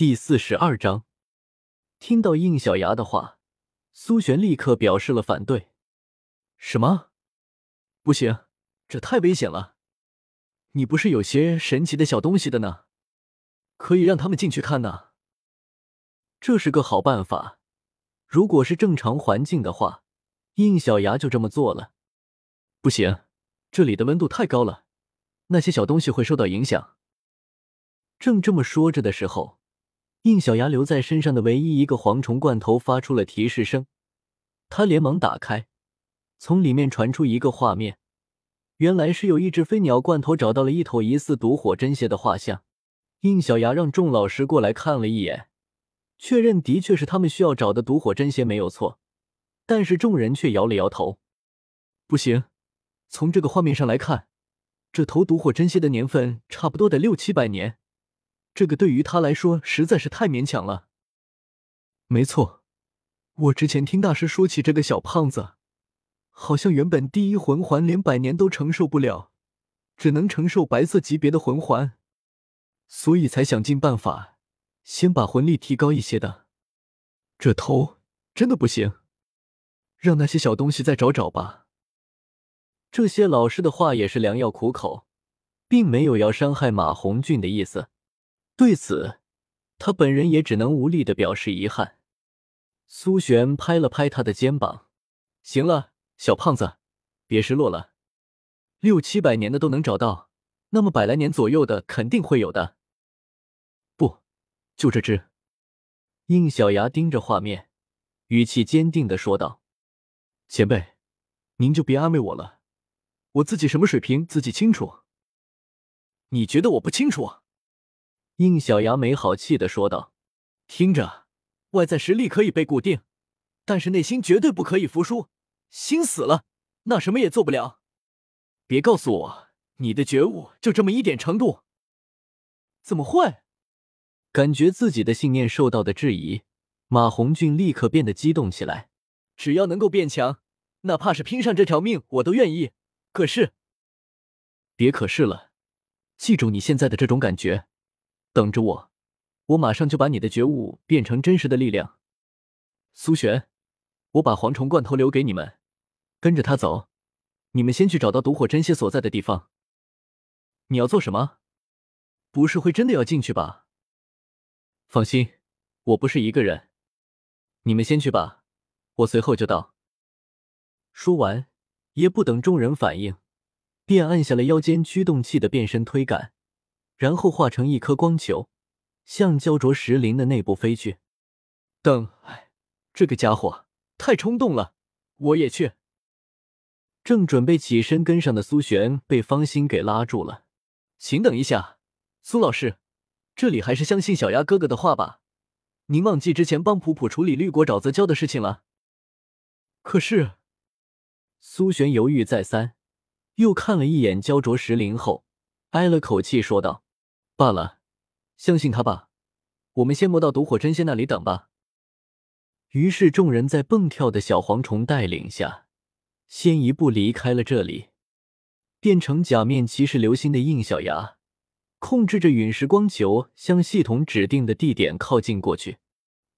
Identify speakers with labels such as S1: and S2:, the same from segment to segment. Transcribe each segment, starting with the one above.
S1: 第四十二章，听到应小牙的话，苏璇立刻表示了反对。什么？不行，这太危险了。你不是有些神奇的小东西的呢？可以让他们进去看呢。这是个好办法。如果是正常环境的话，应小牙就这么做了。不行，这里的温度太高了，那些小东西会受到影响。正这么说着的时候，应小牙留在身上的唯一一个蝗虫罐头发出了提示声，他连忙打开，从里面传出一个画面，原来是有一只飞鸟罐头找到了一头疑似毒火真蝎的画像。应小牙让众老师过来看了一眼。确认的确是他们需要找的毒火真蝎没有错，但是众人却摇了摇头，不行。从这个画面上来看，这头毒火真蝎的年份差不多得六七百年，这个对于他来说实在是太勉强了。没错，我之前听大师说起这个小胖子，好像原本第一魂环连百年都承受不了，只能承受白色级别的魂环，所以才想尽办法。先把魂力提高一些的，这头真的不行，让那些小东西再找找吧。这些老师的话也是良药苦口，并没有要伤害马红俊的意思。对此，他本人也只能无力的表示遗憾。苏璇拍了拍他的肩膀：“行了，小胖子，别失落了。六七百年的都能找到，那么百来年左右的肯定会有的。”不就这只，应小牙盯着画面，语气坚定的说道：“前辈，您就别安慰我了，我自己什么水平自己清楚。你觉得我不清楚？”应小牙没好气的说道：“听着，外在实力可以被固定，但是内心绝对不可以服输。心死了，那什么也做不了。别告诉我你的觉悟就这么一点程度，怎么会？”感觉自己的信念受到的质疑，马红俊立刻变得激动起来。只要能够变强，哪怕是拼上这条命，我都愿意。可是，别可是了，记住你现在的这种感觉，等着我，我马上就把你的觉悟变成真实的力量。苏璇，我把蝗虫罐头留给你们，跟着他走，你们先去找到毒火真蝎所在的地方。你要做什么？不是会真的要进去吧？放心，我不是一个人，你们先去吧，我随后就到。说完，也不等众人反应，便按下了腰间驱动器的变身推杆，然后化成一颗光球，向焦灼石林的内部飞去。等，这个家伙太冲动了，我也去。正准备起身跟上的苏璇被方心给拉住了，请等一下，苏老师。这里还是相信小鸭哥哥的话吧。您忘记之前帮普普处理绿果沼泽礁的事情了？可是，苏璇犹豫再三，又看了一眼焦灼石林后，挨了口气说道：“罢了，相信他吧。我们先摸到毒火真仙那里等吧。”于是众人在蹦跳的小蝗虫带领下，先一步离开了这里。变成假面骑士流星的应小牙。控制着陨石光球向系统指定的地点靠近过去，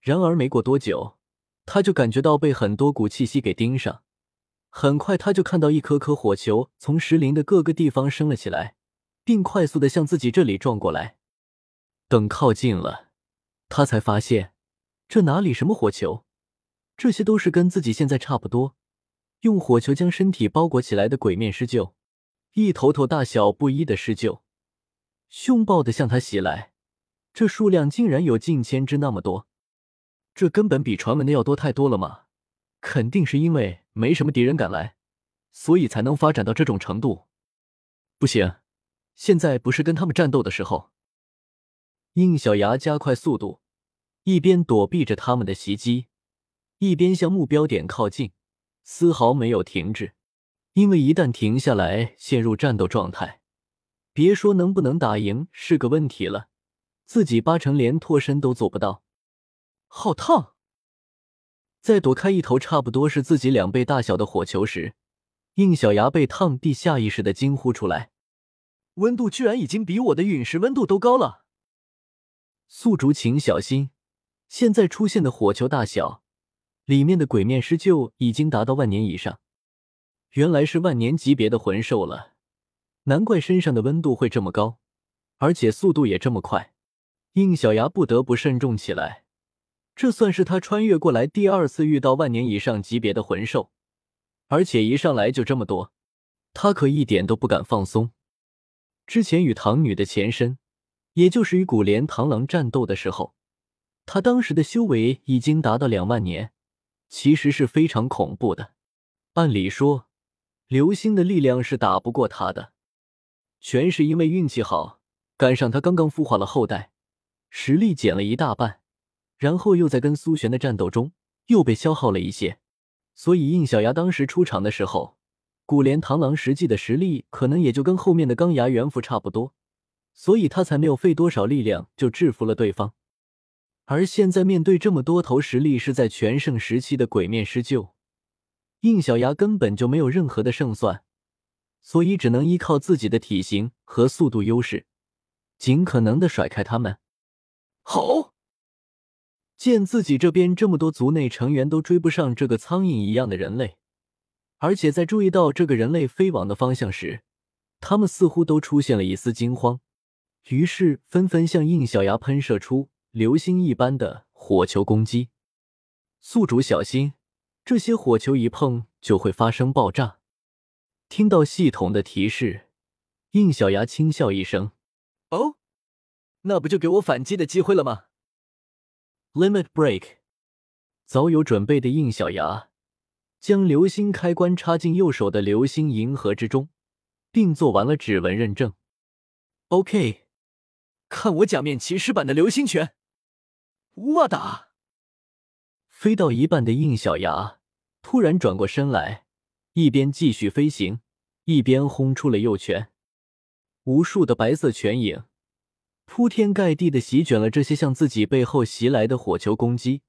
S1: 然而没过多久，他就感觉到被很多股气息给盯上。很快，他就看到一颗颗火球从石林的各个地方升了起来，并快速的向自己这里撞过来。等靠近了，他才发现这哪里什么火球，这些都是跟自己现在差不多，用火球将身体包裹起来的鬼面狮鹫，一头头大小不一的狮鹫。凶暴的向他袭来，这数量竟然有近千只那么多，这根本比传闻的要多太多了嘛！肯定是因为没什么敌人敢来，所以才能发展到这种程度。不行，现在不是跟他们战斗的时候。应小牙加快速度，一边躲避着他们的袭击，一边向目标点靠近，丝毫没有停滞，因为一旦停下来，陷入战斗状态。别说能不能打赢是个问题了，自己八成连脱身都做不到。好烫！在躲开一头差不多是自己两倍大小的火球时，应小牙被烫地，下意识的惊呼出来：“温度居然已经比我的陨石温度都高了！”宿主，请小心，现在出现的火球大小，里面的鬼面狮鹫已经达到万年以上。原来是万年级别的魂兽了，难怪身上的温度会这么高，而且速度也这么快。应小牙不得不慎重起来，这算是他穿越过来第二次遇到万年以上级别的魂兽，而且一上来就这么多，他可一点都不敢放松。之前与唐女的前身。也就是与古莲螳螂战斗的时候，他当时的修为已经达到两万年，其实是非常恐怖的。按理说，流星的力量是打不过他的，全是因为运气好，赶上他刚刚孵化了后代，实力减了一大半，然后又在跟苏璇的战斗中又被消耗了一些，所以应小牙当时出场的时候，古莲螳螂实际的实力可能也就跟后面的钢牙猿蝠差不多。所以他才没有费多少力量就制服了对方，而现在面对这么多头实力是在全盛时期的鬼面狮鹫，应小牙根本就没有任何的胜算，所以只能依靠自己的体型和速度优势，尽可能的甩开他们。好，见自己这边这么多族内成员都追不上这个苍蝇一样的人类，而且在注意到这个人类飞往的方向时，他们似乎都出现了一丝惊慌。于是纷纷向应小牙喷射出流星一般的火球攻击。宿主小心，这些火球一碰就会发生爆炸。听到系统的提示，应小牙轻笑一声：“哦，那不就给我反击的机会了吗？”Limit Break，早有准备的应小牙将流星开关插进右手的流星银河之中，并做完了指纹认证。OK。看我假面骑士版的流星拳！哇哒！飞到一半的应小牙突然转过身来，一边继续飞行，一边轰出了右拳。无数的白色拳影铺天盖地的席卷了这些向自己背后袭来的火球攻击。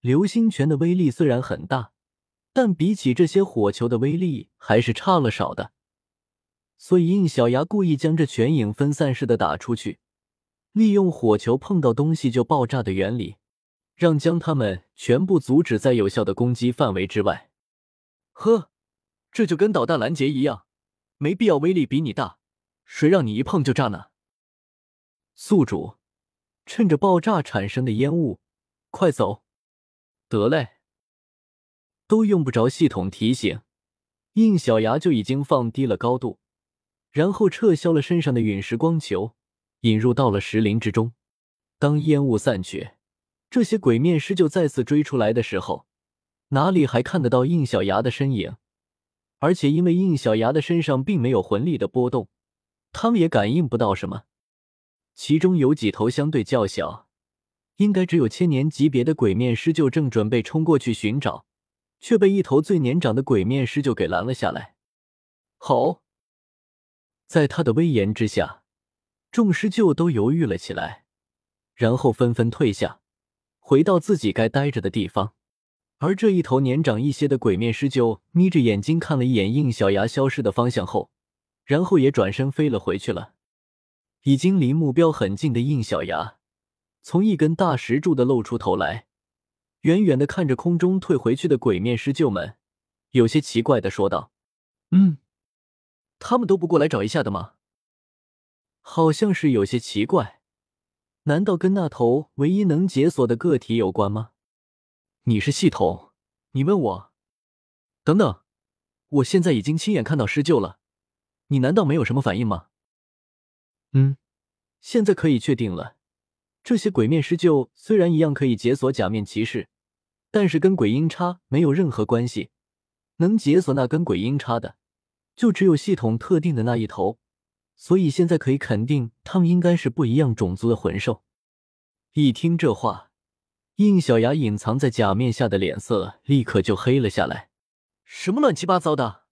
S1: 流星拳的威力虽然很大，但比起这些火球的威力还是差了少的。所以，应小牙故意将这拳影分散式的打出去，利用火球碰到东西就爆炸的原理，让将他们全部阻止在有效的攻击范围之外。呵，这就跟导弹拦截一样，没必要威力比你大，谁让你一碰就炸呢？宿主，趁着爆炸产生的烟雾，快走！得嘞，都用不着系统提醒，应小牙就已经放低了高度。然后撤销了身上的陨石光球，引入到了石林之中。当烟雾散去，这些鬼面狮就再次追出来的时候，哪里还看得到应小牙的身影？而且因为应小牙的身上并没有魂力的波动，他们也感应不到什么。其中有几头相对较小，应该只有千年级别的鬼面狮，就正准备冲过去寻找，却被一头最年长的鬼面狮就给拦了下来。好。在他的威严之下，众狮鹫都犹豫了起来，然后纷纷退下，回到自己该待着的地方。而这一头年长一些的鬼面狮鹫眯着眼睛看了一眼应小牙消失的方向后，然后也转身飞了回去了。已经离目标很近的应小牙，从一根大石柱的露出头来，远远的看着空中退回去的鬼面狮鹫们，有些奇怪的说道：“嗯。”他们都不过来找一下的吗？好像是有些奇怪，难道跟那头唯一能解锁的个体有关吗？你是系统，你问我？等等，我现在已经亲眼看到狮鹫了，你难道没有什么反应吗？嗯，现在可以确定了，这些鬼面狮鹫虽然一样可以解锁假面骑士，但是跟鬼阴差没有任何关系，能解锁那根鬼阴差的。就只有系统特定的那一头，所以现在可以肯定，他们应该是不一样种族的魂兽。一听这话，应小牙隐藏在假面下的脸色立刻就黑了下来。什么乱七八糟的？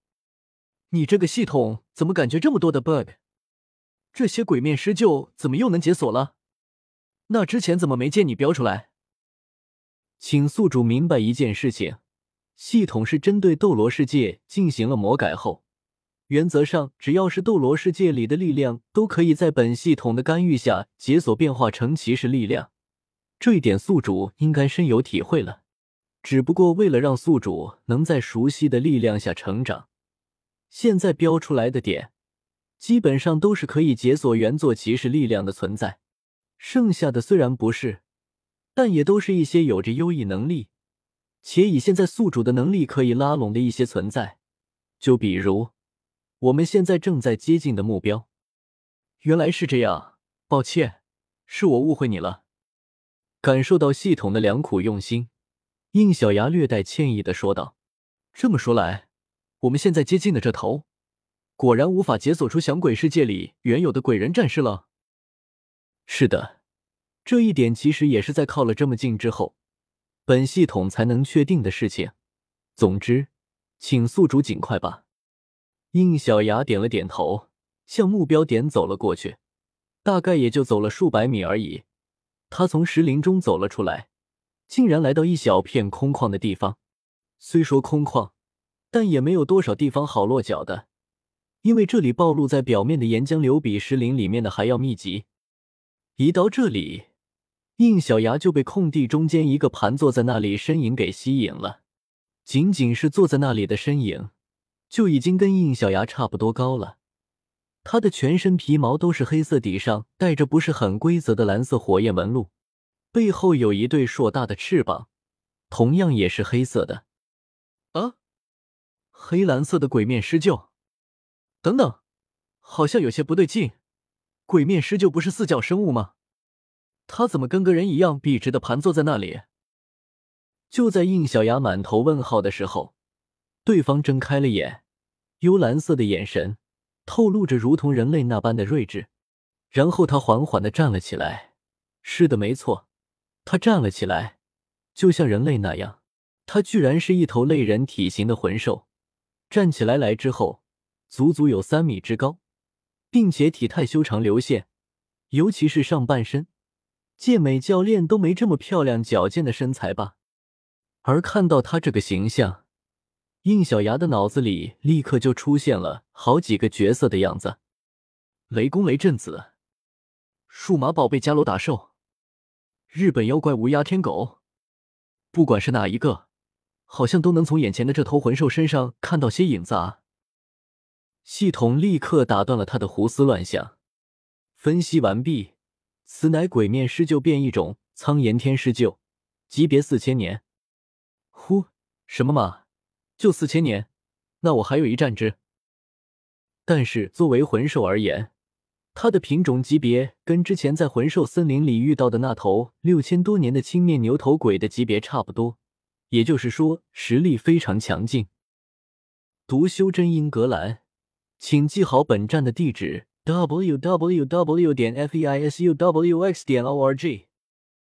S1: 你这个系统怎么感觉这么多的 bug？这些鬼面狮鹫怎么又能解锁了？那之前怎么没见你标出来？请宿主明白一件事情：系统是针对斗罗世界进行了魔改后。原则上，只要是斗罗世界里的力量，都可以在本系统的干预下解锁变化成骑士力量。这一点宿主应该深有体会了。只不过为了让宿主能在熟悉的力量下成长，现在标出来的点，基本上都是可以解锁原作骑士力量的存在。剩下的虽然不是，但也都是一些有着优异能力，且以现在宿主的能力可以拉拢的一些存在。就比如。我们现在正在接近的目标，原来是这样，抱歉，是我误会你了。感受到系统的良苦用心，应小牙略带歉意的说道：“这么说来，我们现在接近的这头，果然无法解锁出响鬼世界里原有的鬼人战士了。”是的，这一点其实也是在靠了这么近之后，本系统才能确定的事情。总之，请宿主尽快吧。应小牙点了点头，向目标点走了过去。大概也就走了数百米而已，他从石林中走了出来，竟然来到一小片空旷的地方。虽说空旷，但也没有多少地方好落脚的，因为这里暴露在表面的岩浆流比石林里面的还要密集。一到这里，应小牙就被空地中间一个盘坐在那里身影给吸引了。仅仅是坐在那里的身影。就已经跟应小牙差不多高了，他的全身皮毛都是黑色，底上带着不是很规则的蓝色火焰纹路，背后有一对硕大的翅膀，同样也是黑色的。啊，黑蓝色的鬼面狮鹫，等等，好像有些不对劲。鬼面狮鹫不是四角生物吗？他怎么跟个人一样笔直的盘坐在那里？就在应小牙满头问号的时候。对方睁开了眼，幽蓝色的眼神透露着如同人类那般的睿智。然后他缓缓的站了起来。是的，没错，他站了起来，就像人类那样。他居然是一头类人体型的魂兽，站起来来之后，足足有三米之高，并且体态修长流线，尤其是上半身，健美教练都没这么漂亮矫健的身材吧？而看到他这个形象。应小牙的脑子里立刻就出现了好几个角色的样子：雷公雷震子、数码宝贝伽罗打兽、日本妖怪无鸦天狗。不管是哪一个，好像都能从眼前的这头魂兽身上看到些影子啊！系统立刻打断了他的胡思乱想。分析完毕，此乃鬼面狮鹫变异种苍炎天狮鹫，级别四千年。呼，什么嘛！就四千年，那我还有一战之。但是作为魂兽而言，它的品种级别跟之前在魂兽森林里遇到的那头六千多年的青面牛头鬼的级别差不多，也就是说实力非常强劲。读修真英格兰，请记好本站的地址：w w w. 点 f e i s u w x. 点 o r g。